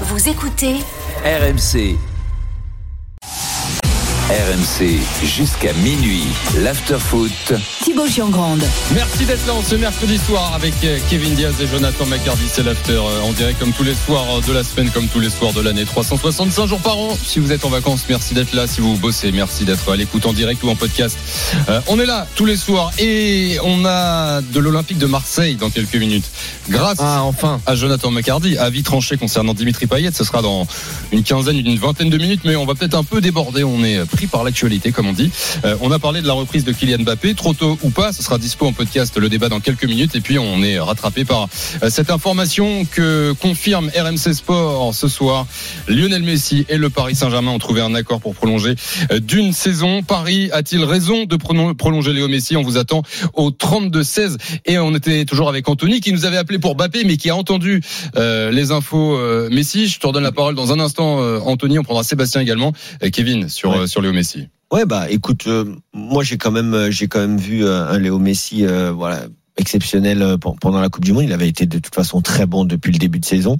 Vous écoutez RMC. RMC jusqu'à minuit. L'afterfoot. Thibaut Giangrande. Merci d'être là en ce mercredi soir avec euh, Kevin Diaz et Jonathan McCarty. C'est l'after euh, en direct comme tous les soirs euh, de la semaine, comme tous les soirs de l'année. 365 jours par an. Si vous êtes en vacances, merci d'être là. Si vous bossez, merci d'être à l'écoute en direct ou en podcast. Euh, on est là tous les soirs et on a de l'Olympique de Marseille dans quelques minutes. Grâce enfin. à Jonathan McCarty, avis tranché concernant Dimitri Payet. Ce sera dans une quinzaine, une vingtaine de minutes, mais on va peut-être un peu déborder. On est pris par l'actualité, comme on dit. Euh, on a parlé de la reprise de Kylian Mbappé, trop tôt ou pas. Ce sera dispo en podcast le débat dans quelques minutes. Et puis on est rattrapé par euh, cette information que confirme RMC Sport ce soir. Lionel Messi et le Paris Saint-Germain ont trouvé un accord pour prolonger euh, d'une saison. Paris a-t-il raison de prolonger Léo Messi? On vous attend au 32-16. Et on était toujours avec Anthony qui nous avait appelé pour Mbappé, mais qui a entendu euh, les infos euh, Messi. Je te redonne la parole dans un instant, euh, Anthony. On prendra Sébastien également. Euh, Kevin sur, Ouais. sur Léo Messi. Ouais, bah écoute, euh, moi j'ai quand même, euh, j'ai quand même vu euh, un Léo Messi, voilà exceptionnel pen- pendant la Coupe du Monde. Il avait été de toute façon très bon depuis le début de saison.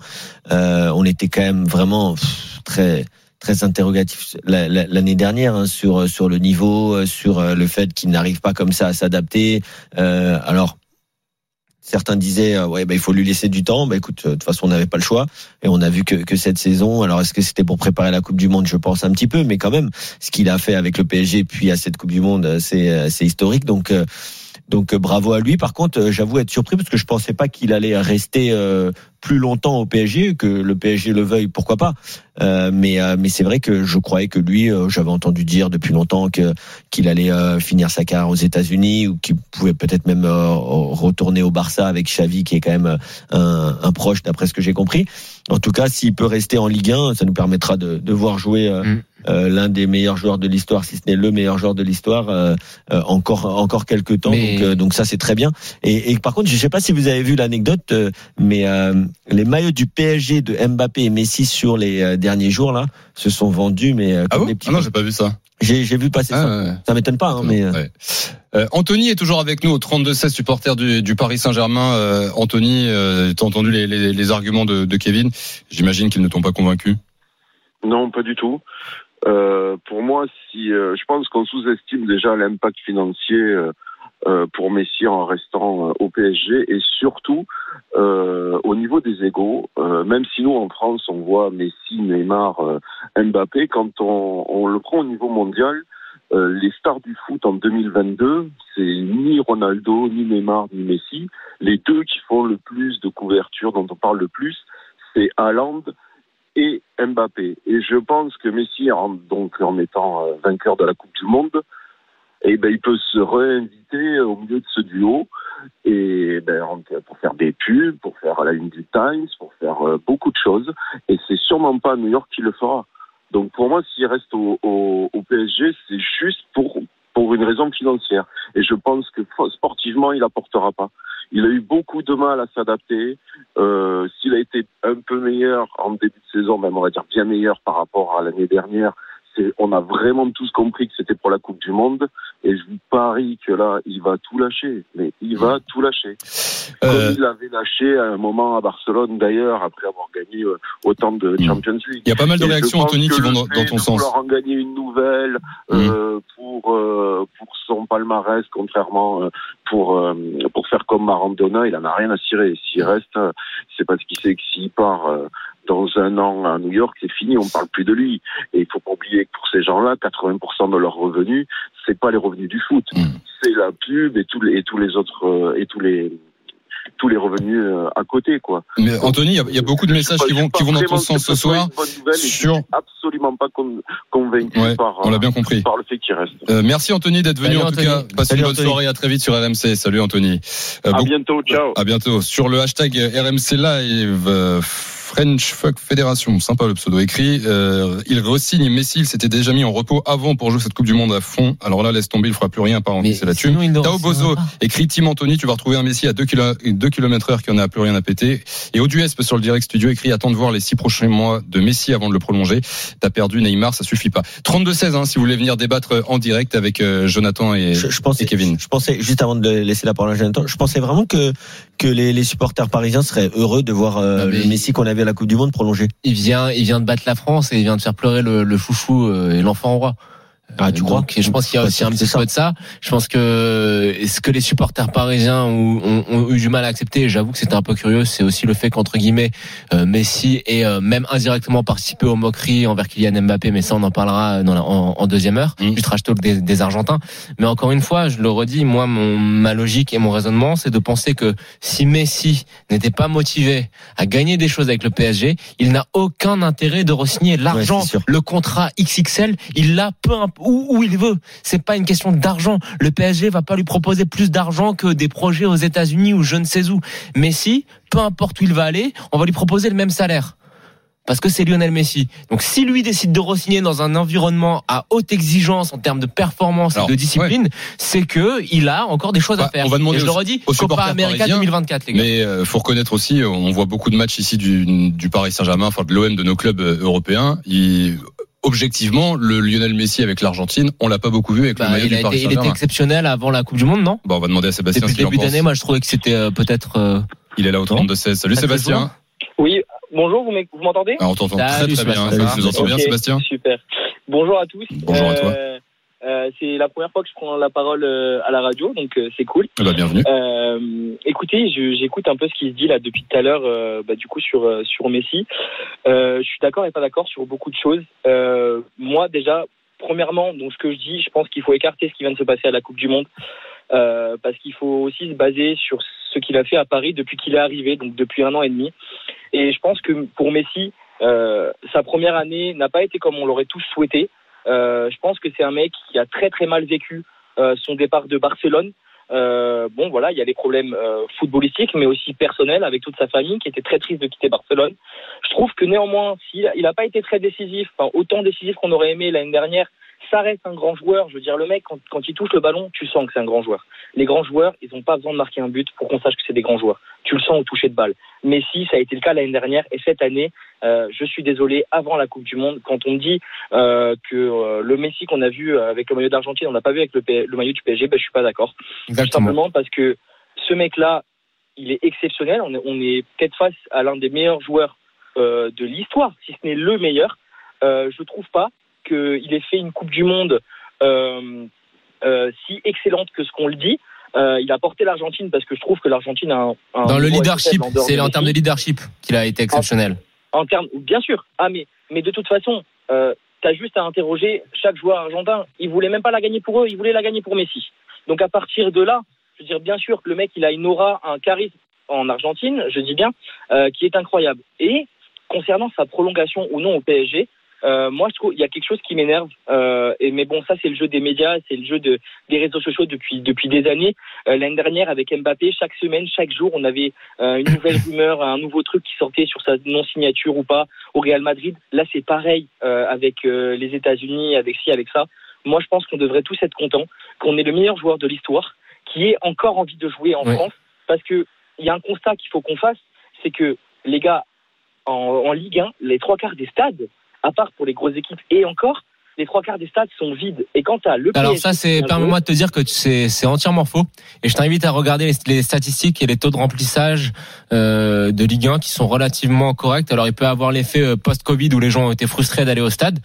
On était quand même vraiment très très interrogatif la- la- l'année dernière hein, sur sur le niveau, sur le fait qu'il n'arrive pas comme ça à s'adapter. Alors certains disaient euh, ouais bah il faut lui laisser du temps. Bah écoute, euh, de toute façon on n'avait pas le choix et on a vu que que cette saison. Alors est-ce que c'était pour préparer la Coupe du Monde? Je pense un petit peu, mais quand même ce qu'il a fait avec le PSG puis à cette Coupe du Monde, euh, c'est historique. Donc donc euh, bravo à lui. Par contre, euh, j'avoue être surpris parce que je pensais pas qu'il allait rester euh, plus longtemps au PSG, que le PSG le veuille, pourquoi pas. Euh, mais euh, mais c'est vrai que je croyais que lui, euh, j'avais entendu dire depuis longtemps que qu'il allait finir sa carrière aux États-Unis ou qu'il pouvait peut-être même retourner au Barça avec Xavi, qui est quand même un, un proche d'après ce que j'ai compris. En tout cas, s'il peut rester en Ligue 1, ça nous permettra de, de voir jouer Mm. L'un des meilleurs joueurs de l'histoire, si ce n'est le meilleur joueur de l'histoire, euh, euh, encore encore quelques temps. Mais- Donc, euh, donc ça c'est très bien. Et, et par contre, je sais pas si vous avez vu l'anecdote, euh, mais euh, les maillots du PSG de Mbappé et Messi sur les euh, derniers jours là se sont vendus, mais euh, Ah comme bon des petits. Ah non, j'ai pas vu ça. j'ai j'ai vu passer ça. Ah, ouais. Ça m'étonne pas, hein, mais euh, Ouais. Euh, Anthony est toujours avec nous au 32-16 supporter du, du Paris Saint-Germain. Euh, Anthony, euh, t'as entendu les, les, les arguments de, de Kevin? J'imagine qu'ils ne t'ont pas convaincu. Non, pas du tout. Euh, pour moi, si euh, je pense qu'on sous-estime déjà l'impact financier euh, euh, pour Messi en restant euh, au PSG et surtout au niveau des égaux. même si nous en France on voit Messi, Neymar, Mbappé, quand on, on le prend au niveau mondial, les stars du foot en 2022, c'est ni Ronaldo, ni Neymar, ni Messi. Les deux qui font le plus de couverture, dont on parle le plus, c'est Haaland et Mbappé. Et je pense que Messi, en, donc en étant euh, vainqueur de la Coupe du Monde, eh ben, il peut se réinviter au milieu de ce duo et ben, en- pour faire des pubs, pour faire la une du Times, pour faire euh, beaucoup de choses. Et c'est sûrement pas New York qu'il le fera. Donc pour moi, s'il reste au PSG, c'est juste pour pour une raison financière. Et je pense que sportivement, il apportera pas. Il a eu beaucoup de mal à s'adapter. Euh, S'il a été un peu meilleur en début de saison, même on va dire bien meilleur par rapport à l'année dernière, on a vraiment tous compris que c'était pour la Coupe du Monde. Et je vous parie que là, il va tout lâcher. Mais il va tout lâcher. Comme Euh, il avait lâché à un moment à Barcelone, d'ailleurs, après avoir gagné euh, autant de Mm. Champions League. Il y a pas mal de Et réactions, Anthony, qui vont dans, ton sens. vouloir en gagner une nouvelle euh, pour euh, pour son palmarès, contrairement euh, pour euh, pour faire comme Maradona, il en a rien à cirer. S'il reste, euh, c'est parce qu'il sait que s'il part euh, dans un an à New York, c'est fini, on parle plus de lui. Et il faut pas oublier que pour ces gens-là, 80% de leurs revenus, c'est pas les revenus du foot, Mm. c'est la pub et tous les et tous les autres euh, et tous les tous les revenus euh, à côté, quoi. Mais Anthony, il y a- il y, a beaucoup de Je messages qui vont, qui vont dans ton sens ce soir. je suis absolument pas con- convaincu Ouais, par, on l'a euh, bien compris. par le fait qu'il reste. Euh, merci Anthony d'être venu Salut, en tout cas. Passe Salut, une bonne Anthony. soirée. À très vite sur RMC. Salut Anthony. Euh, À bientôt, ciao. À bientôt. Sur le hashtag RMC Live, euh, French Fuck Fédération, sympa le pseudo écrit. Euh, il re-signe Messi, il s'était déjà mis en repos avant pour jouer cette Coupe du Monde à fond. Alors là, laisse tomber, il fera plus rien par c'est la thune. Tao Bozo écrit Tim Anthony, tu vas retrouver un Messi à 2 km heure qui en a plus rien à péter. Et Auduespe sur le direct studio écrit attends de voir les six prochains mois de Messi avant de le prolonger. T'as perdu Neymar, ça suffit pas. 32-16 hein, si vous voulez venir débattre en direct avec euh, Jonathan et, je, je pensais, et Kevin. je pensais juste avant de laisser la parole à Jonathan, je pensais vraiment que que les, les supporters parisiens seraient heureux de voir euh, mais- le Messi qu'on a la Coupe du Monde prolongé Il vient, il vient de battre la France et il vient de faire pleurer le, le chouchou euh, et l'enfant roi. Ah, tu crois donc, Je pense qu'il y a aussi un petit peu de ça. Je pense que ce que les supporters parisiens ont, ont- ont eu du mal à accepter, et j'avoue que c'était un peu curieux, c'est aussi le fait qu'entre guillemets euh, Messi ait euh, même indirectement participé aux moqueries envers Kylian Mbappé, mais ça on en parlera dans la- en, en deuxième heure Mm. du trash talk des, des Argentins. Mais encore une fois, je le redis, moi mon ma logique et mon raisonnement, c'est de penser que si Messi n'était pas motivé à gagner des choses avec le PSG, il n'a aucun intérêt de re-signer l'argent, le contrat XXL, il l'a peu imp- où, où il veut. C'est pas une question d'argent. Le PSG va pas lui proposer plus d'argent que des projets aux États-Unis ou je ne sais où. Messi, peu importe où il va aller, on va lui proposer le même salaire. Parce que c'est Lionel Messi. Donc si lui décide de re-signer dans un environnement à haute exigence en termes de performance Alors, et de discipline, c'est que il a encore des choses Bah, à faire. on va demander et je le redis, aux Copa América parisiens, 2024 les gars. Mais euh, faut reconnaître aussi, on voit beaucoup de matchs ici du, du Paris Saint-Germain, enfin de l'OM, de nos clubs euh, européens. Objectivement, le Lionel Messi avec l'Argentine, on l'a pas beaucoup vu avec Bah, le maillot il, du Paris été, il était Saint-Germain. exceptionnel avant la Coupe du Monde, non? Bon, on va demander à Sébastien Depuis ce le début d'année, moi je trouvais que c'était euh, peut-être. euh, Il est là au 32-16. Salut Sébastien. Oui, bonjour, vous m'entendez? Ah, on t'entend très très bien. Tu nous entends bien Sébastien? Super. Bonjour à tous. Bonjour à toi. Euh, c'est la première fois que je prends la parole euh, à la radio, donc euh, c'est cool. Ben, bienvenue. Écoutez, j'écoute un peu ce qui se dit là depuis tout à l'heure, bah, du coup sur sur Messi. Je suis d'accord et pas d'accord sur beaucoup de choses. Moi déjà, premièrement, donc ce que je dis, je pense qu'il faut écarter ce qui vient de se passer à la Coupe du Monde, parce qu'il faut aussi se baser sur ce qu'il a fait à Paris depuis qu'il est arrivé, donc depuis un an et demi. Et je pense que pour Messi, sa première année n'a pas été comme on l'aurait tous souhaité. Euh, je pense que c'est un mec qui a très très mal vécu euh, son départ de Barcelone. Euh, bon, voilà, il y a des problèmes euh, footballistiques, mais aussi personnels avec toute sa famille qui était très triste de quitter Barcelone. Je trouve que néanmoins, s'il il n'a pas été très décisif, enfin, autant décisif qu'on aurait aimé l'année dernière, ça reste un grand joueur. Je veux dire, le mec, quand, quand il touche le ballon, tu sens que c'est un grand joueur. Les grands joueurs, ils n'ont pas besoin de marquer un but pour qu'on sache que c'est des grands joueurs. Tu le sens au toucher de balle. Messi, ça a été le cas l'année dernière, et cette année, euh, je suis désolé, avant la Coupe du Monde, quand on dit euh, que euh, le Messi qu'on a vu avec le maillot d'Argentine, on n'a pas vu avec le, P- le maillot du PSG, ben, je suis pas d'accord. Tout simplement parce que ce mec-là, il est exceptionnel. On est, on est peut-être face à l'un des meilleurs joueurs de l'histoire, si ce n'est le meilleur. Je trouve pas qu'il ait fait une Coupe du Monde euh, euh, si excellente que ce qu'on le dit. Euh, il a porté l'Argentine parce que je trouve que l'Argentine a un, un Dans le leadership, c'est en termes de leadership qu'il a été exceptionnel. En termes, bien sûr. Ah, mais, mais de toute façon, euh, tu as juste à interroger chaque joueur argentin. Il voulait même pas la gagner pour eux, il voulait la gagner pour Messi. Donc à partir de là, je veux dire, bien sûr que le mec, il a une aura, un charisme en Argentine, je dis bien, euh, qui est incroyable. Et concernant sa prolongation ou non au PSG, euh, moi je trouve il y a quelque chose qui m'énerve. Euh, et mais bon, ça c'est le jeu des médias, c'est le jeu de, des réseaux sociaux depuis depuis des années. Euh, L'année dernière avec Mbappé, chaque semaine, chaque jour, on avait une nouvelle rumeur, un nouveau truc qui sortait sur sa non signature ou pas au Real Madrid. Là, c'est pareil avec les États-Unis, avec ci, avec ça. Moi, je pense qu'on devrait tous être contents qu'on ait le meilleur joueur de l'histoire qui ait encore envie de jouer en Oui. France, parce que il y a un constat qu'il faut qu'on fasse, c'est que les gars en, en Ligue 1, les trois quarts des stades, à part pour les grosses équipes et encore, les trois quarts des stades sont vides. Et quand t'as le Alors PSG ça, qui c'est permets-moi de te dire que c'est c'est entièrement faux. Et je t'invite à regarder les, les statistiques et les taux de remplissage euh, de Ligue 1 qui sont relativement corrects. Alors il peut avoir l'effet euh, post-Covid où les gens ont été frustrés d'aller au stade,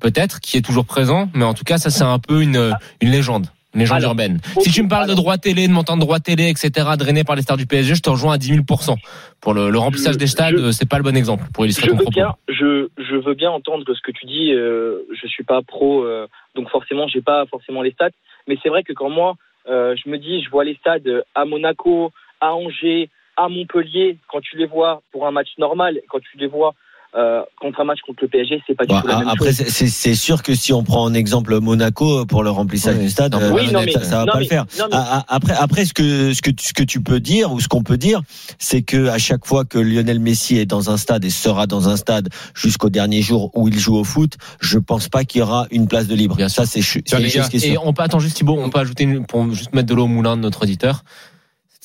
peut-être, qui est toujours présent. Mais en tout cas, ça c'est un peu une une légende. Légende Alors, urbaine. si tu me parles de droit télé, de montant de droit télé, etc., drainé par les stars du PSG, je te rejoins à 10 000% Pour le, le remplissage Je- des stades, euh, c'est pas le bon exemple pour illustrer Je ton veux propos. bien, je, je veux bien entendre ce que tu dis. Euh, je suis pas pro, euh, donc forcément, j'ai pas forcément les stats. Mais c'est vrai que quand moi, euh, je me dis, je vois les stades à Monaco, à Angers, à Montpellier, quand tu les vois pour un match normal, quand tu les vois euh, contre un match contre le PSG, c'est pas du Bon, tout la même après, chose. c'est- c'est sûr que si on prend en exemple Monaco pour le remplissage Oui, du stade, un euh, peu Oui, non, mais- ça, ça va non, pas mais- le faire. non, mais- Après, après, ce que ce que tu- ce que tu peux dire ou ce qu'on peut dire, c'est que à chaque fois que Lionel Messi est dans un stade et sera dans un stade jusqu'au dernier jour où il joue au foot, je pense pas qu'il y aura une place de libre. Bien Ça, c'est une chose gars, qui est Et on peut attendre juste Thibaut, on peut ajouter une, pour juste mettre de l'eau au moulin de notre auditeur.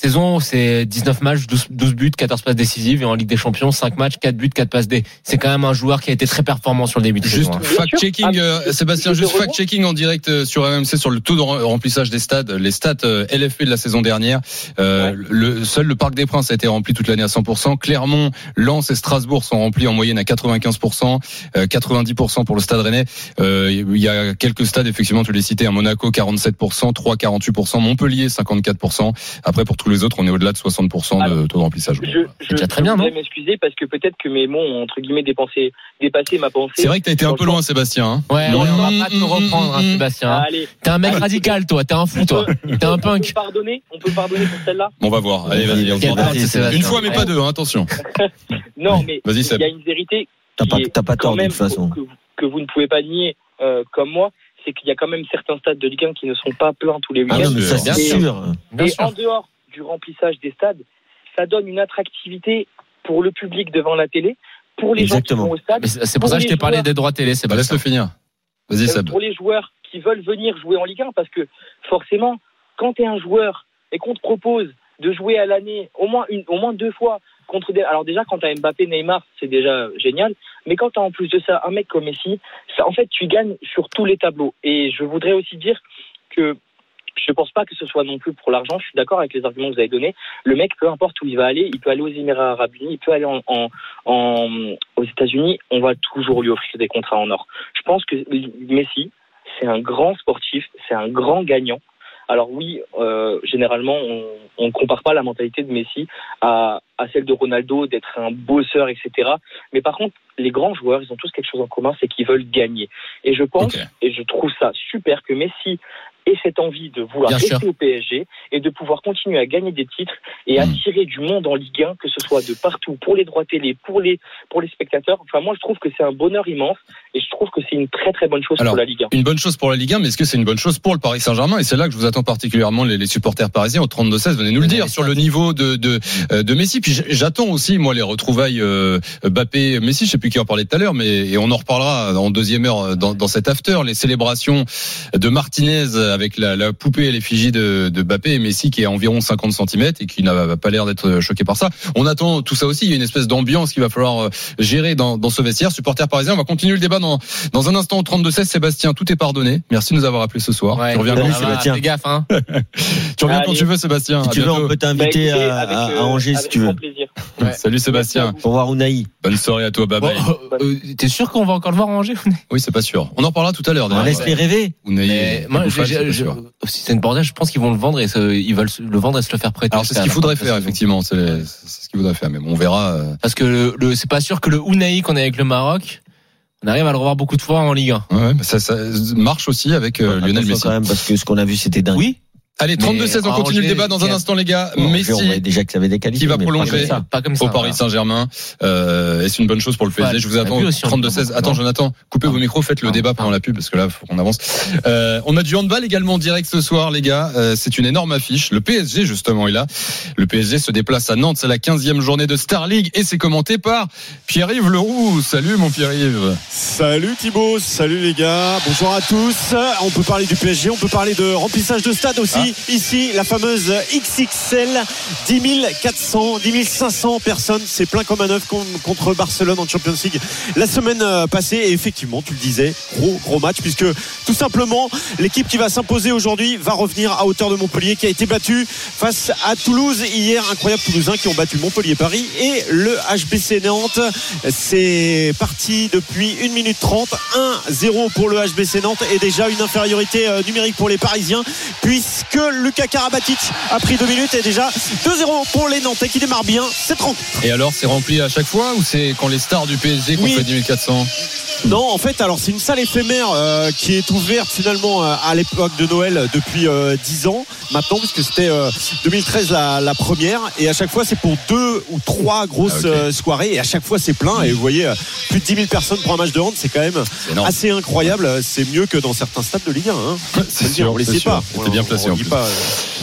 Saison, c'est 19 matchs, 12, 12 buts, 14 passes décisives et en Ligue des Champions, 5 matchs, 4 buts, 4 passes D. C'est quand même un joueur qui a été très performant sur le début de Juste saison. hein. Fact-checking, Ah, euh, Sébastien, juste fact-checking en direct euh, sur RMC sur le taux de rem- remplissage des stades, les stats euh, LFP de la saison dernière. Euh, le, seul le Parc des Princes a été rempli toute l'année à 100%. Clermont, Lens et Strasbourg sont remplis en moyenne à 95%, euh, 90% pour le Stade Rennais. Euh, Il y a quelques stades, effectivement, tu les cités, à Monaco 47%, 3 48%, Montpellier 54%. Après, pour tous les autres, on est au-delà de 60% de taux de remplissage. Je, je, déjà très je bien, voudrais non m'excuser parce que peut-être que mes mots ont entre guillemets dépensé, dépassé ma pensée. C'est vrai que t'as été un peu loin, Sébastien. hein. Ouais, Non, on va pas te reprendre, hein, Sébastien. hein. Allez, T'es un mec radical, toi. T'es un fou, toi. T'es un on punk. peut pardonner, on peut pardonner pour celle-là? On va voir. Allez, vas-y. C'est Sébastien. Une fois, mais pas deux, hein, attention. Non, mais il y a une vérité T'as pas, pas tort de toute façon. que, que vous ne pouvez pas nier euh, comme moi, c'est qu'il y a quand même certains stades de Ligue 1 qui ne sont pas pleins tous les Ah week-ends. non, mais ça Bien c'est sûr. Bien et sûr. en dehors du remplissage des stades, ça donne une attractivité pour le public devant la télé, pour les Exactement. gens qui vont au stade, c'est c'est pour ça que je t'ai parlé des droits télé, Bah, laisse-le Sébastien. finir. Vas-y, euh, pour les joueurs qui veulent venir jouer en Ligue 1, parce que forcément, quand tu es un joueur et qu'on te propose de jouer à l'année au moins une, au moins deux fois contre des, alors déjà quand tu as Mbappé, Neymar, c'est déjà génial, mais quand tu as en plus de ça un mec comme Messi, ça, en fait tu gagnes sur tous les tableaux. Et je voudrais aussi dire que je pense pas que ce soit non plus pour l'argent. Je suis d'accord avec les arguments que vous avez donnés. Le mec, peu importe où il va aller, il peut aller aux Émirats Arabes Unis, il peut aller en, en, en- aux États-Unis. On va toujours lui offrir des contrats en or. Je pense que Messi, c'est un grand sportif, c'est un grand gagnant. Alors oui, euh, généralement, on ne compare pas la mentalité de Messi à, à celle de Ronaldo, d'être un bosseur, etc. Mais par contre, les grands joueurs, ils ont tous quelque chose en commun, c'est qu'ils veulent gagner. Et je pense, et je trouve ça super que Messi ait cette envie de vouloir Bien rester sûr. au PSG et de pouvoir continuer à gagner des titres et Mm. attirer du monde en Ligue 1, que ce soit de partout, pour les droits télé, pour les, pour les spectateurs. Enfin, moi, je trouve que c'est un bonheur immense et je trouve que c'est une très très bonne chose Alors, pour la Ligue 1. Une bonne chose pour la Ligue 1, mais est-ce que c'est une bonne chose pour le Paris Saint-Germain? Et c'est là que je vous attends particulièrement les, les supporters parisiens au 32-16. Venez nous le dire sur le niveau de, de, euh, de Messi. Puis j'attends aussi, moi, les retrouvailles euh, Mbappé-Messi. Je sais plus qui en parlait tout à l'heure, mais et on en reparlera en deuxième heure euh, dans, dans cet after. Les célébrations de Martinez avec la, la poupée et l'effigie de, de Mbappé et Messi qui est à environ 50 cm et qui n'a pas l'air d'être choqué par ça. On attend tout ça aussi. Il y a une espèce d'ambiance qu'il va falloir euh, gérer dans, dans ce vestiaire. Supporters parisiens, on va continuer le débat dans, dans un instant au 32-16. Sébastien, tout est pardonné. Merci de nous avoir appelé ce soir. Ouais, tu reviens, quand, Sébastien. Fais gaffe, hein. tu reviens quand tu veux, Sébastien. Si À tu veux, on peut Bah, t'inviter écoutez, à, avec, à- euh, à Angers si tu veux. plaisir. Ouais. Salut Sébastien. Pour voir Unai. Bonne soirée à toi. Bye bye. Bon, euh, euh, T'es sûr qu'on va encore le voir en Angers Oui, c'est pas sûr. On en reparlera tout à l'heure. On laisse les rêver. Unai moi, Bouffal, j'ai- c'est si une bordel, je pense qu'ils vont le vendre et se- ils veulent le vendre et se le faire prêter. Alors c'est ce qu'il faudrait faire effectivement. C'est ce qu'il faudrait faire. Mais bon, on verra. euh. Parce que le, le- c'est pas sûr que le Unai qu'on a avec le Maroc, on arrive à le revoir beaucoup de fois en Ligue 1. Ouais, mais ça, ça marche aussi avec euh, Lionel Messi. quand même parce que ce qu'on a vu c'était dingue. Oui, Allez, 32-16, on continue le débat dans un instant, les gars. Bon, Messi on voyait déjà que ça avait des qualités. qui va pas prolonger. comme ça. pas comme ça. au Paris. Saint-Germain. Euh, et c'est une bonne chose pour le PSG. Je vous attends vu aussi en 32-16. Ligue Attends. Jonathan, coupez vos micros, faites le Non, débat pendant la pub parce que là, faut qu'on avance. Euh, on a du handball également en direct ce soir, les gars. Euh, c'est une énorme affiche. Le PSG, justement, est là. Le PSG se déplace à Nantes. C'est la 15e journée de Star League et c'est commenté par Pierre-Yves Leroux. Salut, mon Pierre-Yves. Salut Thibaut, salut les gars, bonjour à tous. On peut parler du PSG, on peut parler de remplissage de stade aussi. Ah. Ici, la fameuse XXL, 10 400, 10 500 personnes, c'est plein comme un œuf con- contre Barcelone en Champions League la semaine euh, passée. Et effectivement, tu le disais, gros gros match puisque tout simplement l'équipe qui va s'imposer aujourd'hui va revenir à hauteur de Montpellier qui a été battu face à Toulouse hier. Incroyable Toulousain qui ont battu Montpellier-Paris et le HBC Nantes. C'est parti depuis 1 minute 30. 1-0 pour le HBC Nantes et déjà une infériorité euh, numérique pour les Parisiens puisque Lucas Karabatic a pris 2 minutes et déjà 2-0 pour les Nantais qui démarrent bien cette rencontre. Et alors, c'est rempli à chaque fois ou c'est quand les stars du PSG qu'on Oui. fait 10 400 Non, en fait, alors c'est une salle éphémère euh, qui est ouverte finalement euh, à l'époque de Noël depuis euh, 10 ans maintenant, puisque c'était euh, 2013 la, la première, et à chaque fois c'est pour deux ou trois grosses Ah, euh, soirées, et à chaque fois c'est plein, et vous voyez euh, plus de 10 000 personnes pour un match de hand, c'est quand même assez incroyable. C'est mieux que dans certains stades de Ligue 1. Hein. C'est sûr, on pas. C'était bien placé en pas,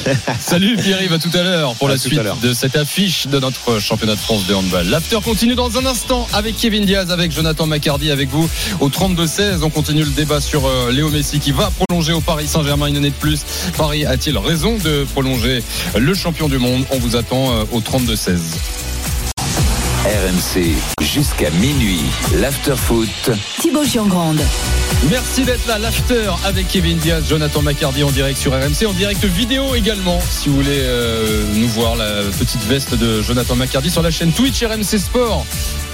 euh, Salut Pierre-Yves, à tout à l'heure pour À la suite de cette affiche de notre championnat de France de handball. L'after continue dans un instant avec Kevin Diaz, avec Jonathan Macardy, avec vous au 32-16. On continue le débat sur euh, Léo Messi qui va prolonger au Paris Saint-Germain une année de plus. Paris a-t-il raison de prolonger le champion du monde? On vous attend euh, au 32-16. RMC jusqu'à minuit. L'after-foot. Thibaut Giangrande. Merci d'être là, l'after avec Kevin Diaz, Jonathan Macardy en direct sur RMC, en direct vidéo également. Si vous voulez euh, nous voir la petite veste de Jonathan Macardy sur la chaîne Twitch RMC Sport.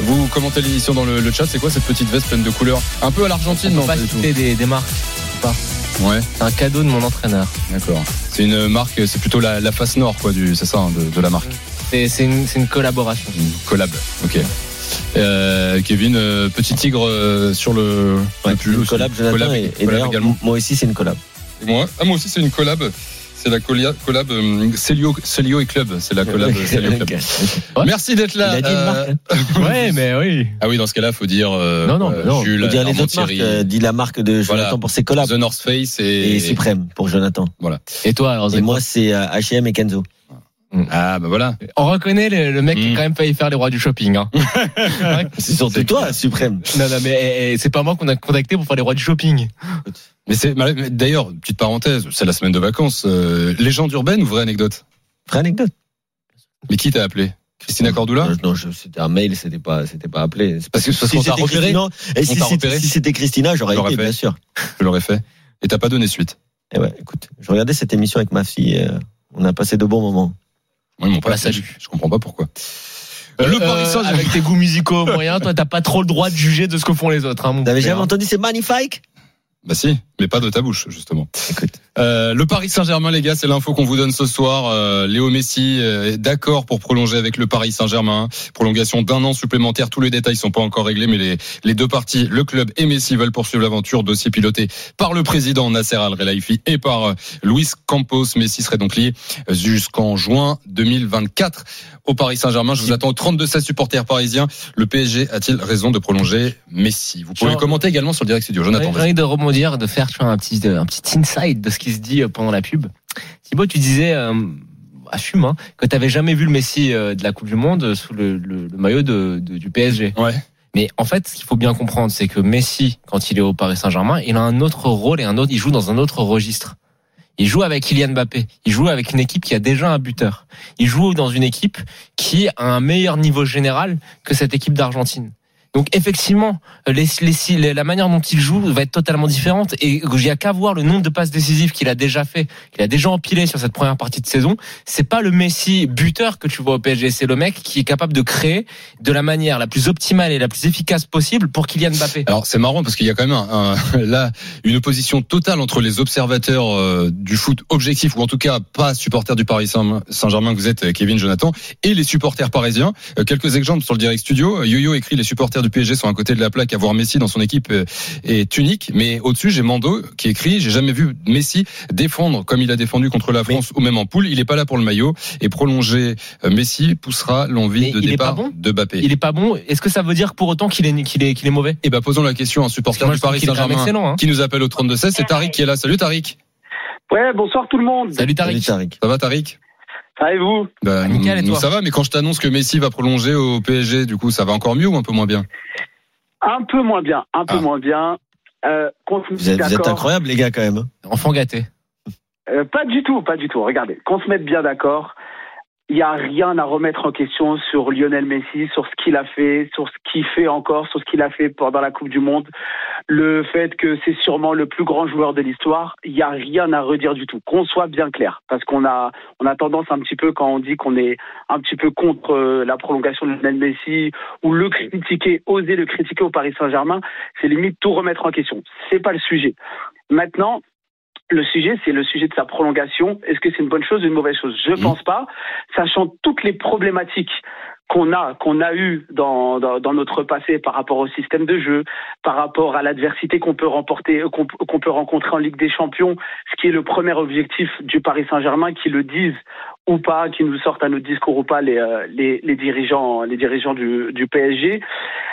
Vous commentez l'émission dans le, le chat, c'est quoi cette petite veste pleine de couleurs? Un peu à l'Argentine, On non pas pas citer des, des marques. Ouais, C'est un cadeau de mon entraîneur. d'accord. C'est une marque, c'est plutôt la, la face nord, quoi, du, c'est ça, hein, de, de la marque. C'est c'est une, une collaboration. Une collab. Ok. Euh, Kevin, euh, petit tigre euh, sur le, Ouais, le pull une aussi. collab, Jonathan. Collab, et, et collab également. moi aussi, c'est une collab. Moi, ah, moi aussi, c'est une collab. C'est la colia- collab euh, Celio, Celio et Club. C'est la collab Celio Club. Merci d'être Il là. a dit une marque. hein. Ouais, mais oui. Ah oui, dans ce cas-là, faut dire euh, Non, non, non. Jules, Faut dire les autres marques. Euh, Dit la marque de Jonathan Voilà. pour ses collabs. The North Face et, Et Suprême pour Jonathan. Et toi, alors, Et moi, c'est H&M et Kenzo. Ah bah voilà. On reconnaît le, le mec qui Mm. a quand même failli faire les rois du shopping. Hein. C'est surtout toi, Suprême. non, non, mais eh, eh, c'est pas moi qu'on a contacté pour faire les rois du shopping. Mais c'est d'ailleurs petite parenthèse, c'est la semaine de vacances. Euh, légende urbaine ou vraie anecdote? Vraie anecdote. Mais qui t'a appelé? Christina Cordula? Euh, Non, je- c'était un mail, c'était pas, c'était pas appelé. C'est Parce que- parce si qu'on t'a c'était repéré Christina- Et On si t'a c'était- si Christina, j'aurais J'aurais été, fait. bien sûr. Je l'aurais fait. Et t'as pas donné suite? Et ouais, écoute, je regardais cette émission avec ma fille. euh, on a passé de bons moments. Oui, mon On la salue. Je, comprends pas pourquoi. Euh, le Paris Saint-Germain. avec tes goûts musicaux moyens, toi, t'as pas trop le droit de juger de ce que font les autres. Hein, mon T'avais jamais entendu c'est magnifique? Bah si, mais pas de ta bouche justement. Écoute, Euh, le Paris Saint-Germain, les gars, c'est l'info qu'on vous donne ce soir. Euh, Léo Messi euh, est d'accord pour prolonger avec le Paris Saint-Germain. Prolongation d'un an supplémentaire. Tous les détails sont pas encore réglés, mais les, les deux parties, le club et Messi, veulent poursuivre l'aventure. Dossier piloté par le président Nasser Al Khelaifi et par Luis Campos. Messi serait donc lié jusqu'en juin 2024 au Paris Saint-Germain. Je vous attends aux 32-16 supporters parisiens. Le PSG a-t-il raison de prolonger Messi? Vous pouvez Genre- commenter également sur le direct studio. Jonathan, envie de rebondir, de faire tu vois, un petit un petit inside de ce qui se dit euh, pendant la pub. Thibaut, tu disais, euh, assume, hein, que t'avais jamais vu le Messi euh, de la Coupe du Monde sous le, le- le maillot de, de- du PSG. Ouais. Mais en fait, ce qu'il faut bien comprendre, c'est que Messi, quand il est au Paris Saint-Germain, il a un autre rôle et un autre, il joue dans un autre registre. Il joue avec Kylian Mbappé. Il joue avec une équipe qui a déjà un buteur. Il joue dans une équipe qui a un meilleur niveau général que cette équipe d'Argentine. Donc effectivement, la manière dont il joue va être totalement différente. Et il n'y a qu'à voir le nombre de passes décisives qu'il a déjà fait, qu'il a déjà empilé sur cette première partie de saison. C'est pas le Messi buteur que tu vois au PSG, c'est le mec qui est capable de créer de la manière la plus optimale et la plus efficace possible pour Kylian Mbappé. Alors c'est marrant parce qu'il y a quand même un, là une opposition totale entre les observateurs euh, du foot objectif ou en tout cas pas supporters du Paris Saint- Saint-Germain que vous êtes euh, Kevin Jonathan et les supporters parisiens. Euh, quelques exemples sur le direct studio. Yo-Yo écrit les supporters du PSG sont à côté de la plaque à voir Messi dans son équipe euh, est unique. Mais au-dessus j'ai Mando qui écrit j'ai jamais vu Messi défendre comme il a défendu contre la France ou même en poule. Il est pas là pour le maillot et prolonger euh, Messi poussera l'envie Mais de il départ bon de Mbappé. Il est pas bon. Est-ce que ça veut dire pour autant qu'il est qu'il est qu'il est mauvais? Et ben posons la question à un supporter moi, du Paris Saint-Germain. Hein. qui nous appelle au 32-16. C'est Tariq qui est là. Salut Tariq. Ouais, bonsoir tout le monde. Salut salut Tariq. Tariq. Ça va Tariq? Ça va et vous bah, Ah, nickel, et nous, toi ça va, mais quand je t'annonce que Messi va prolonger au PSG, du coup, ça va encore mieux ou un peu moins bien? Un peu moins bien, un peu Ah. moins bien. Euh, Vous êtes, vous êtes incroyables, les gars, quand même. hein. Enfant gâté. Euh, pas du tout, pas du tout. Regardez, qu'on se mette bien d'accord. Il n'y a rien à remettre en question sur Lionel Messi, sur ce qu'il a fait, sur ce qu'il fait encore, sur ce qu'il a fait pendant la Coupe du Monde. Le fait que c'est sûrement le plus grand joueur de l'histoire, il n'y a rien à redire du tout. Qu'on soit bien clair, parce qu'on a, on a tendance un petit peu quand on dit qu'on est un petit peu contre euh, la prolongation de Lionel Messi ou le critiquer, oser le critiquer au Paris Saint-Germain, c'est limite tout remettre en question. C'est pas le sujet. Maintenant, le sujet, c'est le sujet de sa prolongation. Est-ce que c'est une bonne chose ou une mauvaise chose? Je Mhm. pense pas, sachant toutes les problématiques qu'on a qu'on a eu dans, dans dans notre passé par rapport au système de jeu, par rapport à l'adversité qu'on peut remporter qu'on qu'on peut rencontrer en Ligue des Champions, ce qui est le premier objectif du Paris Saint-Germain, qui le disent ou pas, qui nous sortent à notre discours ou pas les, euh, les, les dirigeants, les dirigeants du, du PSG.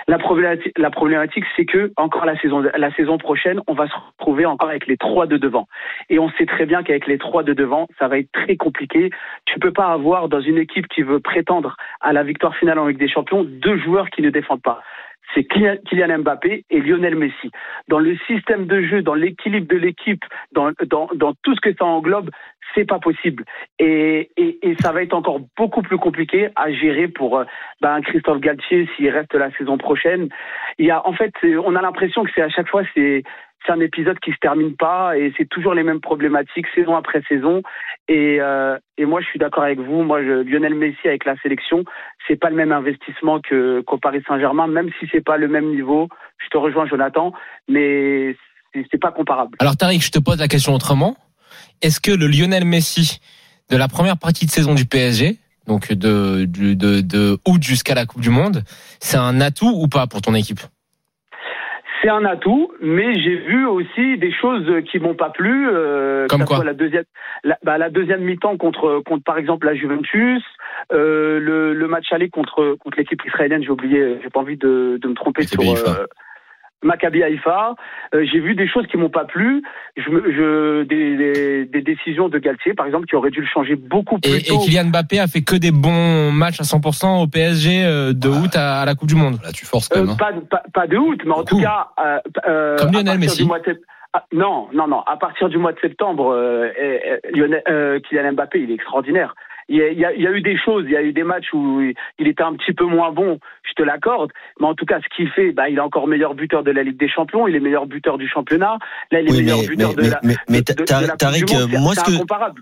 La problématique, la problématique, c'est que encore la saison, la saison prochaine, on va se retrouver encore avec les trois de devant. Et on sait très bien qu'avec les trois de devant, ça va être très compliqué. Tu peux pas avoir dans une équipe qui veut prétendre à la victoire finale en Ligue des Champions deux joueurs qui ne défendent pas c'est Kylian Mbappé et Lionel Messi. Dans le système de jeu, dans l'équilibre de l'équipe, dans, dans, dans, tout ce que ça englobe, c'est pas possible. Et, et, et, ça va être encore beaucoup plus compliqué à gérer pour ben, Christophe Galtier s'il reste la saison prochaine. Il y a, en fait, on a l'impression que c'est à chaque fois c'est c'est un épisode qui se termine pas et c'est toujours les mêmes problématiques saison après saison. Et, euh, et moi, je suis d'accord avec vous. Moi, je, Lionel Messi avec la sélection, c'est pas le même investissement que qu'au Paris Saint-Germain, même si c'est pas le même niveau. Je te rejoins, Jonathan, mais c'est pas comparable. Alors, Tariq, je te pose la question autrement. Est-ce que le Lionel Messi de la première partie de saison du PSG, donc de, de, de, de août jusqu'à la Coupe du Monde, c'est un atout ou pas pour ton équipe? C'est un atout, mais j'ai vu aussi des choses qui m'ont pas plu. Euh, Comme quoi la deuxième, la, bah, la deuxième mi-temps contre, contre par exemple la Juventus, euh, le, le match aller contre contre l'équipe israélienne. J'ai oublié, j'ai pas envie de, de me tromper sur. Euh, Maccabi Haïfa. Euh, j'ai vu des choses qui m'ont pas plu. Je, je des, des, des, décisions de Galtier, par exemple, qui auraient dû le changer beaucoup plus et, tôt. Et Kylian Mbappé a fait que des bons matchs à 100% au PSG euh, de août à, à, la Coupe du Monde. Là, tu forces quand même. Euh, pas, pas, pas, de août, mais en tout cas, euh, comme Lionel Messi. Ah, non, non, non. À partir du mois de septembre, euh, Lionel, euh, Kylian Mbappé, il est extraordinaire il y, a, il y, a, eu des choses, il y a eu des matchs où il était un petit peu moins bon, je te l'accorde, mais en tout cas, ce qu'il fait, bah, il est encore meilleur buteur de la Ligue des Champions, il est meilleur buteur du championnat, là, il est oui, meilleur mais, buteur mais, de, la, mais, mais, de, de, de la Tariq, monde, moi, ce que.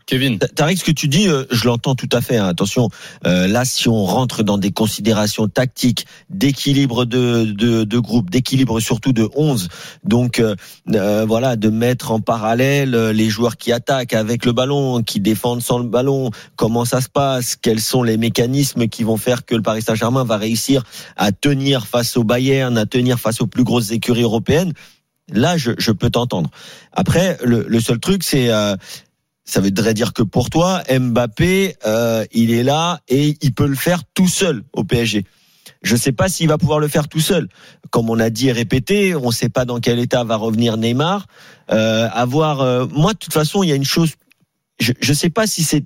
Kevin. Tariq, ce que tu dis, euh, je l'entends tout à fait. Hein, attention, euh, là, si on rentre dans des considérations tactiques, d'équilibre de, de, de groupe, d'équilibre surtout de 11, donc euh, euh, voilà, de mettre en parallèle euh, les joueurs qui attaquent avec le ballon, qui défendent sans le ballon, comment ça se passe, quels sont les mécanismes qui vont faire que le Paris Saint-Germain va réussir à tenir face au Bayern, à tenir face aux plus grosses écuries européennes? Là, je, peux t'entendre. Après, le, seul truc, c'est euh, ça voudrait dire que pour toi, Mbappé, euh, il est là et il peut le faire tout seul au PSG. Je ne sais pas s'il va pouvoir le faire tout seul. Comme on a dit et répété, on ne sait pas dans quel état va revenir Neymar. Avoir, euh, moi, de toute façon, il y a une chose. Je ne sais pas si c'est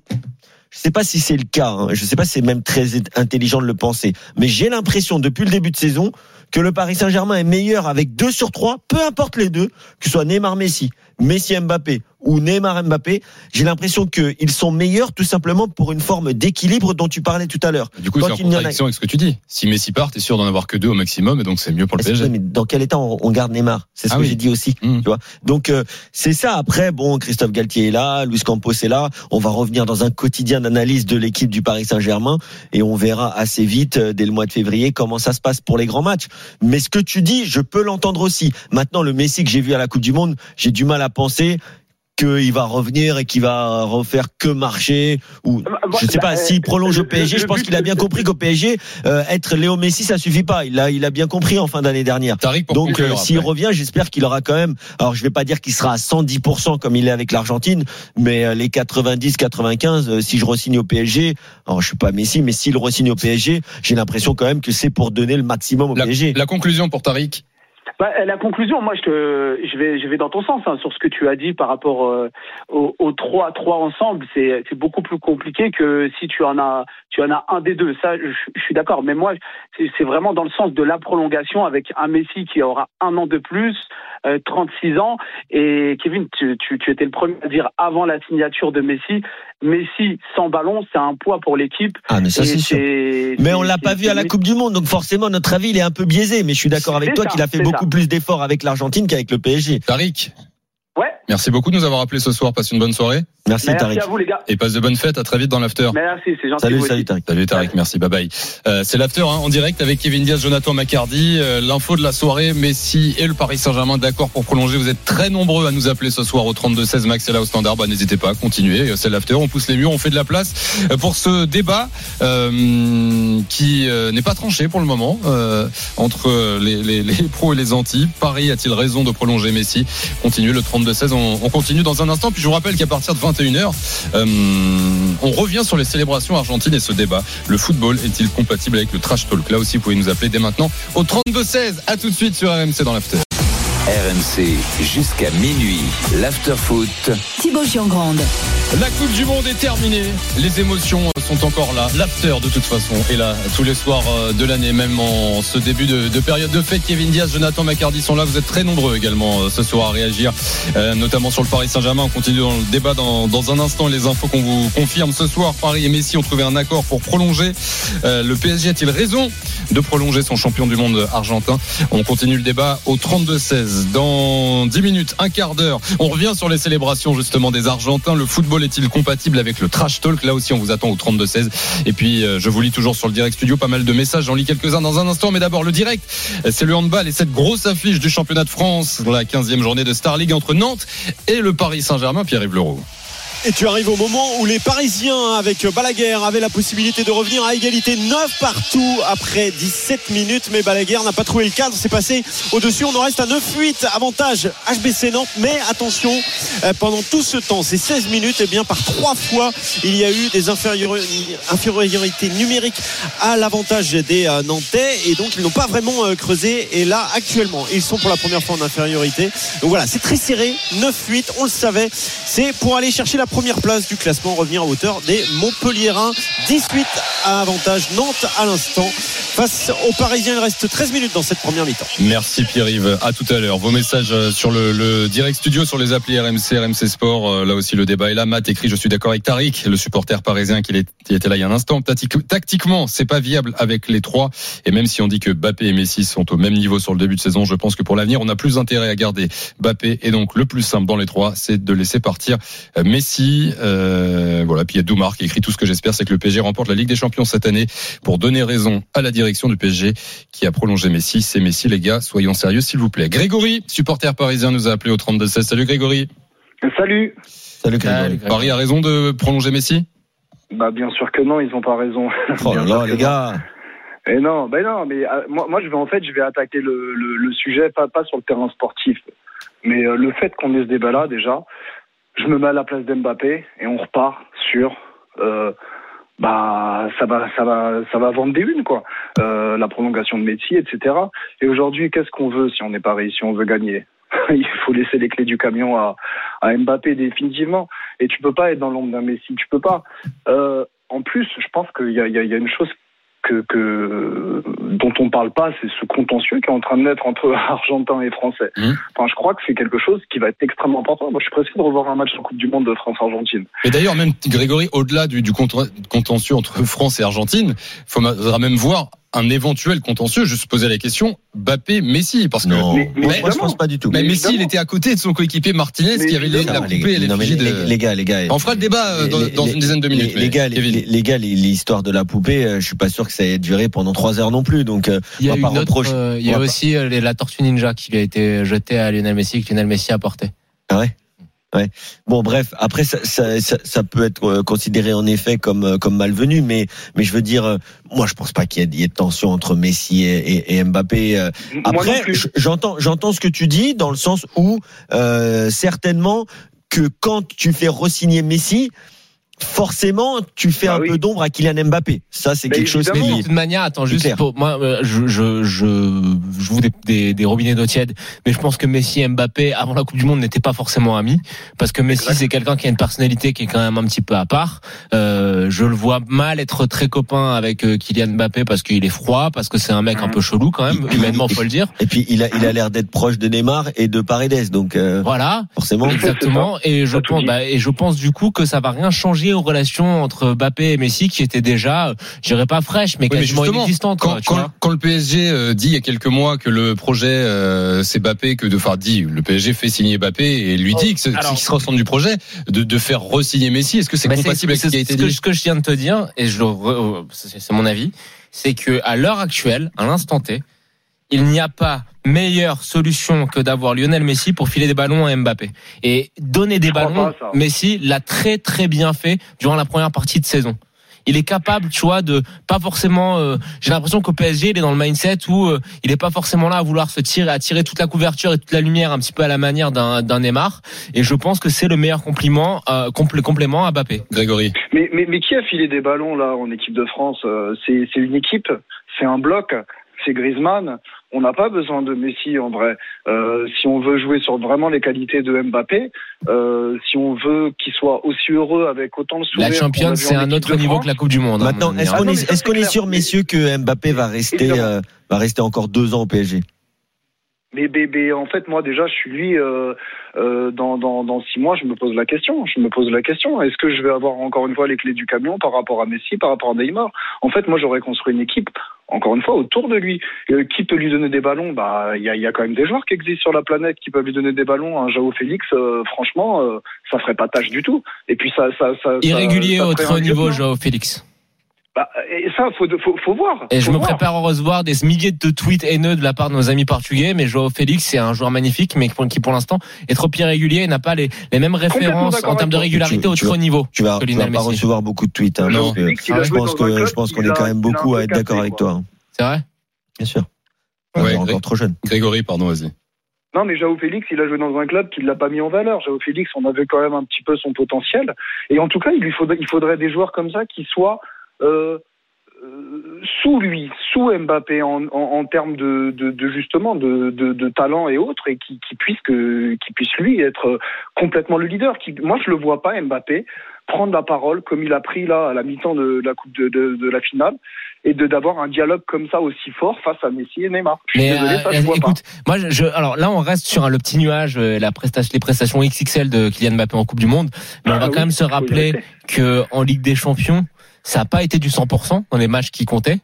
je sais pas si c'est le cas. Hein. Je sais pas si c'est même très intelligent de le penser. Mais j'ai l'impression depuis le début de saison que le Paris Saint-Germain est meilleur avec deux sur trois, peu importe les deux, que ce soit Neymar Messi, Messi Mbappé ou Neymar Mbappé, j'ai l'impression qu'ils sont meilleurs tout simplement pour une forme d'équilibre dont tu parlais tout à l'heure. Du coup, c'est en contradiction avec ce que tu dis. Si Messi part, t'es sûr d'en avoir que deux au maximum, et donc c'est mieux pour le PSG. Mais dans quel état on, on garde Neymar? C'est ce Ah que oui. j'ai dit aussi. Mmh. Tu vois donc euh, c'est ça. Après, bon, Christophe Galtier est là, Luis Campos est là. On va revenir dans un quotidien d'analyse de l'équipe du Paris Saint-Germain et on verra assez vite euh, dès le mois de février comment ça se passe pour les grands matchs. Mais ce que tu dis, je peux l'entendre aussi. Maintenant, le Messi que j'ai vu à la Coupe du Monde, j'ai du mal à penser qu'il va revenir et qu'il va refaire que marcher ou Bah, je sais pas bah, s'il prolonge le- au PSG je pense qu'il a bien compris qu'au PSG euh, être Léo Messi ça suffit pas. Il a il a bien compris en fin d'année dernière. Donc euh, s'il revient j'espère qu'il aura quand même alors je vais pas dire qu'il sera à 110% comme il est avec l'Argentine mais euh, les 90 95 euh, si je re-signe au PSG alors je suis pas Messi mais s'il re-signe au PSG j'ai l'impression quand même que c'est pour donner le maximum au la, PSG la conclusion pour Tariq. Bah, la conclusion, moi, je, te, je vais, je vais dans ton sens hein, sur ce que tu as dit par rapport euh, aux, trois, trois ensemble. C'est, beaucoup plus compliqué que si tu en as, tu en as un des deux. Ça, je, je suis d'accord. Mais moi, c'est vraiment dans le sens de la prolongation avec un Messi qui aura un an de plus, euh, 36 ans. Et Kevin, tu, tu, tu étais le premier à dire avant la signature de Messi, Messi sans ballon, c'est un poids pour l'équipe. ah mais ça c'est sûr Mais on l'a pas vu à la Coupe du Monde, donc forcément notre avis il est un peu biaisé. Mais je suis d'accord avec toi qu'il a fait beaucoup ça. plus d'efforts avec l'Argentine qu'avec le PSG. Tariq, Ouais. merci beaucoup de nous avoir appelé ce soir. Passe une bonne soirée Merci, Merci Tariq. à vous les gars. et passe de bonnes fêtes. À très vite dans l'after. Merci, c'est gentil. Salut, salut. Tariq. Salut Tariq, merci, bye bye. Euh, c'est l'after hein, en direct avec Kevin Diaz, Jonathan Macardy. Euh, L'info de la soirée, Messi et le Paris Saint-Germain d'accord pour prolonger. Vous êtes très nombreux à nous appeler ce soir au 32-16 Max et là au standard. Bah, N'hésitez pas, continuez. C'est l'after, on pousse les murs, on fait de la place euh, pour ce débat euh, qui euh, n'est pas tranché pour le moment euh, entre les, les, les pros et les anti. Paris a-t-il raison de prolonger Messi? Continuez le 32-16, on on, on continue dans un instant. Puis je vous rappelle qu'à partir de 21h, euh, on revient sur les célébrations argentines et ce débat. Le football est-il compatible avec le trash talk? Là aussi, vous pouvez nous appeler dès maintenant au 32-16. À tout de suite sur RMC dans l'after. RMC jusqu'à minuit. L'after-foot. Thibaut Giangrande. La Coupe du Monde est terminée. Les émotions sont encore là. L'after, de toute façon, est là tous les soirs euh, de l'année, même en ce début de, de période de fête. Kevin Diaz, Jonathan McCarty sont là. Vous êtes très nombreux également euh, ce soir à réagir, euh, notamment sur le Paris Saint-Germain. On continue dans le débat dans, dans un instant. Les infos qu'on vous confirme ce soir. Paris et Messi ont trouvé un accord pour prolonger. Euh, le PSG a-t-il raison de prolonger son champion du monde argentin? On continue le débat au 32-16. Dans 10 minutes, un quart d'heure, on revient sur les célébrations justement des Argentins. Le football est-il compatible avec le trash talk? Là aussi, on vous attend au 32-16. Et puis, euh, je vous lis toujours sur le direct studio pas mal de messages. J'en lis quelques-uns dans un instant. Mais d'abord, le direct, c'est le handball et cette grosse affiche du championnat de France, la 15e journée de Star League entre Nantes et le Paris Saint-Germain. Pierre-Yves Leroux. Et tu arrives au moment où les Parisiens, avec Balaguer, avaient la possibilité de revenir à égalité 9 partout après 17 minutes. Mais Balaguer n'a pas trouvé le cadre. C'est passé au-dessus. On en reste à 9-8. Avantage HBC Nantes. Mais attention, euh, pendant tout ce temps, ces 16 minutes, et bien par trois fois, il y a eu des infériori- infériorités numériques à l'avantage des euh, Nantais. Et donc, ils n'ont pas vraiment euh, creusé. Et là, actuellement, ils sont pour la première fois en infériorité. Donc voilà, c'est très serré. 9-8. On le savait. C'est pour aller chercher la première place du classement, revenir à hauteur des Montpelliérains. 18 à avantage Nantes à l'instant. Face aux Parisiens, il reste 13 minutes dans cette première mi-temps. Merci Pierre-Yves. À tout à l'heure. Vos messages euh, sur le, le direct studio, sur les applis RMC, RMC Sport. Euh, Là aussi, le débat est là. Matt écrit, je suis d'accord avec Tariq, le supporter parisien qui, était là il y a un instant. Tactiquement, c'est pas viable avec les trois. Et même si on dit que Bappé et Messi sont au même niveau sur le début de saison, je pense que pour l'avenir, on a plus intérêt à garder Bappé. Et donc, le plus simple dans les trois, c'est de laisser partir euh, Euh, voilà. Puis il y a Doumar qui écrit tout ce que j'espère, c'est que le PSG remporte la Ligue des Champions cette année pour donner raison à la direction du PSG qui a prolongé Messi. C'est Messi, les gars. Soyons sérieux, s'il vous plaît. Grégory, supporter parisien, nous a appelé au 32-16. Salut Grégory. Salut. Salut Grégory. Paris a raison de prolonger Messi? Bah bien sûr que non, ils ont pas raison. Oh là là, les non. gars. Et non, ben non, mais euh, moi, moi je vais en fait, je vais attaquer le, le, le sujet pas pas sur le terrain sportif, mais euh, le fait qu'on ait ce débat-là déjà, je me mets à la place d'Mbappé et on repart sur euh, bah ça va ça va ça va vendre des unes quoi, Euh, la prolongation de Messi, etc. Et aujourd'hui, qu'est-ce qu'on veut si on est Paris, si on veut gagner? Il faut laisser les clés du camion à, à Mbappé définitivement. Et tu peux pas être dans l'ombre d'un Messi, tu peux pas. Euh, en plus, je pense qu'il y a, y a- y a une chose que, que dont on parle pas, c'est ce contentieux qui est en train de naître entre Argentins et Français. Mhm. Enfin, je crois que c'est quelque chose qui va être extrêmement important. Moi, je suis pressé de revoir un match en Coupe du Monde de France-Argentine. Et d'ailleurs, même Grégory, au-delà du, du contentieux entre France et Argentine, il faudra même voir un éventuel contentieux. Je se posais la question, Bappé-Messi, parce que Non, Mais- mais moi, je pense pas du tout. mais mais Messi, il était à côté de son coéquipier Martinez, Mais qui avait la les- poupée non, les, de... les gars, les gars. On fera le débat euh, dans, Les- dans les- une dizaine de minutes. Les, gars, les, Kevin. les- les gars, l'histoire de la poupée, euh, je suis pas sûr que ça ait duré pendant trois heures non plus. Donc, euh, Il y a, On va une pas autre, reprocher- euh, il y a aussi euh, la tortue ninja qui lui a été jetée à Lionel Messi, que Lionel Messi a porté. ah ouais? Ouais. Bon, bref. Après, ça, ça, ça, ça peut être euh, considéré en effet comme euh, comme malvenu, mais mais je veux dire, euh, moi, je pense pas qu'il y ait, de tension entre Messi et, et, et Mbappé. Après, j'entends, j'entends ce que tu dis dans le sens où euh, certainement que quand tu fais re-signer Messi, forcément, tu fais Bah un oui. peu d'ombre à Kylian Mbappé. Ça, c'est Bah, quelque chose qui De toute manière, attends, juste clair. pour moi, euh, je, je, je, je vous des, des, des robinets d'eau tiède, mais je pense que Messi et Mbappé, avant la Coupe du Monde, n'étaient pas forcément amis, parce que Messi, c'est quelqu'un qui a une personnalité qui est quand même un petit peu à part. Euh, je le vois mal être très copain avec euh, Kylian Mbappé parce qu'il est froid, parce que c'est un mec un peu chelou quand même, Il- humainement, faut le dire. Et puis il a, il a l'air d'être proche de Neymar et de Paredes, donc euh, Voilà. forcément. Exactement. Et je pense, bah, et je pense du coup que ça va rien changer aux relations entre Mbappé et Messi qui étaient déjà, je dirais pas fraîches, mais Oui, mais quasiment inexistantes. Quand, quoi, quand, quand le PSG euh, dit il y a quelques mois que le projet euh, c'est Bappé, que de enfin dit le PSG fait signer Bappé et lui dit que c'est Alors- qui se ressemble du projet de, de faire re-signer Messi. Est-ce que c'est Bah, compatible avec ce qui a été ce que, dit ce que je viens de te dire, et je c'est mon avis, c'est que à l'heure actuelle, à l'instant T, il n'y a pas meilleure solution que d'avoir Lionel Messi pour filer des ballons à Mbappé. Et donner des ballons, pas. Messi l'a très très bien fait durant la première partie de saison. il est capable, tu vois, de pas forcément. euh, J'ai l'impression qu'au PSG, il est dans le mindset où euh, il est pas forcément là à vouloir se tirer, attirer toute la couverture et toute la lumière, un petit peu à la manière d'un d'un Neymar. Et je pense que c'est le meilleur compliment, euh, complé- complément à Mbappé. Grégory. Mais, mais, mais qui a filé des ballons là en équipe de France Euh, C'est c'est une équipe, c'est un bloc, c'est Griezmann. On n'a pas besoin de Messi en vrai. Euh, si on veut jouer sur vraiment les qualités de Mbappé, euh, si on veut qu'il soit aussi heureux avec autant de sourire. La Champions, c'est un autre niveau que la Coupe du Monde. Maintenant, est-ce qu'on est, sûr, messieurs, que Mbappé va rester, euh, va rester encore deux ans au PSG Mais, mais, mais en fait, moi déjà, je suis lui. Euh, euh, dans, dans, dans six mois, je me pose la question. Je me pose la question. Est-ce que je vais avoir encore une fois les clés du camion par rapport à Messi, par rapport à Neymar? En fait, moi, j'aurais construit une équipe. Encore une fois, autour de lui. Euh, qui peut lui donner des ballons? Bah, il y a, il y a quand même des joueurs qui existent sur la planète qui peuvent lui donner des ballons. Un Jao Félix, euh, franchement, euh, ça ferait pas tâche du tout. Et puis ça, ça, ça Irrégulier ça, ça au niveau. Joao Félix. Et ça, faut, faut, faut voir. Et je me voir. prépare à recevoir des milliers de tweets haineux de la part de nos amis portugais, mais Joao Félix, c'est un joueur magnifique, mais qui pour l'instant est trop irrégulier et n'a pas les, les mêmes références en termes de régularité toi. au Tu- niveau. Tu vas, que tu vas Lionel pas Messi. recevoir beaucoup de tweets. Hein, Non. que je pense que club je pense qu'on est quand même beaucoup à être d'accord avec toi. hein. C'est vrai Bien sûr. Ouais, Ouais, encore trop jeune. Grégory, pardon, vas-y. Non, mais Jao Félix, il a joué dans un club qui ne l'a pas mis en valeur. Jao Félix, on avait quand même un petit peu son potentiel. Et en tout cas, il lui faudrait, il faudrait des joueurs comme ça qui soient euh, sous lui, sous Mbappé en, en, en termes de, de, de justement de, talent et autres, et qui, qui puisse que, qui puisse lui être complètement le leader. Qui, moi, je le vois pas Mbappé prendre la parole comme il a pris là à la mi-temps de, la coupe de, la finale et de d'avoir un dialogue comme ça aussi fort face à Messi et Neymar. Je suis Mais désolé, ça, euh, je vois pas. écoute, moi, je, alors là, on reste sur un- le petit nuage, euh, la prestation, les prestations XXL de Kylian Mbappé en Coupe du Monde. Mais on Ah va oui, quand même se rappeler que en Ligue des Champions, ça n'a pas été du 100% dans les matchs qui comptaient.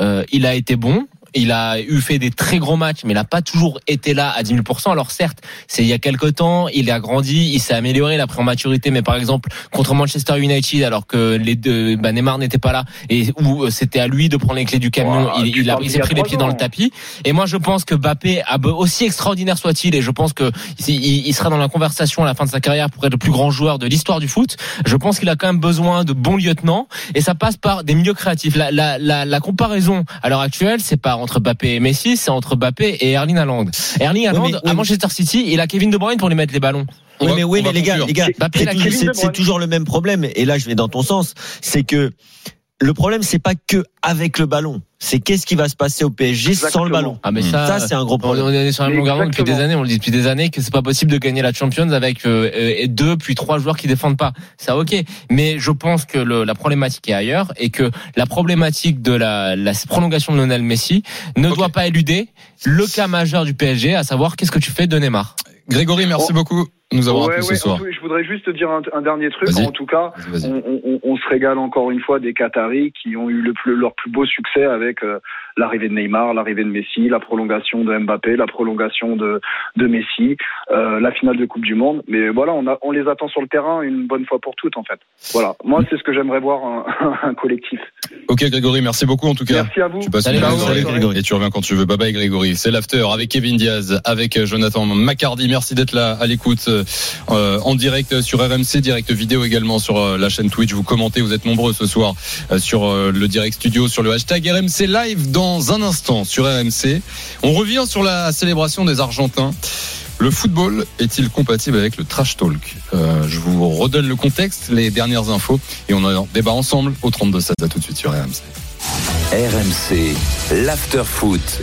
Euh, il a été bon. Il a eu fait des très gros matchs, mais il n'a pas toujours été là à 10 000%. Alors certes, c'est il y a quelques temps, il a grandi, il s'est amélioré, il a pris en maturité. Mais par exemple, contre Manchester United, alors que les deux, bah, Neymar n'était pas là et où euh, c'était à lui de prendre les clés du camion, il, a, s'est pris les pieds dans le tapis. Et moi, je pense que be- aussi extraordinaire soit-il, et je pense que il, il sera dans la conversation à la fin de sa carrière pour être le plus grand joueur de l'histoire du foot. Je pense qu'il a quand même besoin de bons lieutenants, et ça passe par des milieux créatifs. La, la, la, la comparaison à l'heure actuelle, c'est pas entre Mbappé et Messi, c'est entre Mbappé et Erling Haaland. Erling Haaland, mais- à oui. Manchester City, il a Kevin De Bruyne pour lui mettre les ballons. On Oui, va- mais oui, mais les gars, les gars, c'est toujours le même problème. Et là, je vais dans ton sens. C'est que le problème, c'est pas que avec le ballon. C'est qu'est-ce qui va se passer au PSG sans le ballon. Ah, mais ça, Ça, c'est un gros problème. on est sur la longueur d'onde depuis des années, on le dit depuis des années que c'est pas possible de gagner la Champions avec euh, euh, deux puis trois joueurs qui défendent pas. Ça ok, mais je pense que le, la problématique est ailleurs et que la problématique de la, la prolongation de Lionel Messi ne doit pas éluder le cas majeur du PSG, à savoir qu'est-ce que tu fais de Neymar? Grégory, merci Oh. beaucoup nous avoir Ouais, appelés ouais, ce soir. je voudrais juste te dire un, un dernier truc. En tout cas, on, on- on se régale encore une fois des Qataris qui ont eu le plus, leur plus beau succès avec euh, l'arrivée de Neymar, l'arrivée de Messi, la prolongation de Mbappé, la prolongation de, de Messi, euh, la finale de Coupe du Monde. Mais voilà, on, a, on les attend sur le terrain une bonne fois pour toutes en fait. Voilà, moi c'est ce que j'aimerais voir un, un collectif. Ok, Grégory, merci beaucoup en tout cas. Merci à vous. Tu passes Grégory. soirée. Grégory. Et tu reviens quand tu veux. Bye bye Grégory. C'est l'after avec Kevin Diaz, avec euh, Jonathan McCardy. Merci d'être là à l'écoute euh, en direct sur RMC, direct vidéo également sur euh, la chaîne Twitch. Vous commentez, vous êtes nombreux ce soir euh, sur euh, le direct studio, sur le hashtag RMC Live dans un instant sur RMC. On revient sur la célébration des Argentins. Le football est-il compatible avec le trash talk? Euh, Je vous redonne le contexte, les dernières infos et on en débat ensemble au 32 16 À tout de suite sur RMC. RMC, l'after foot.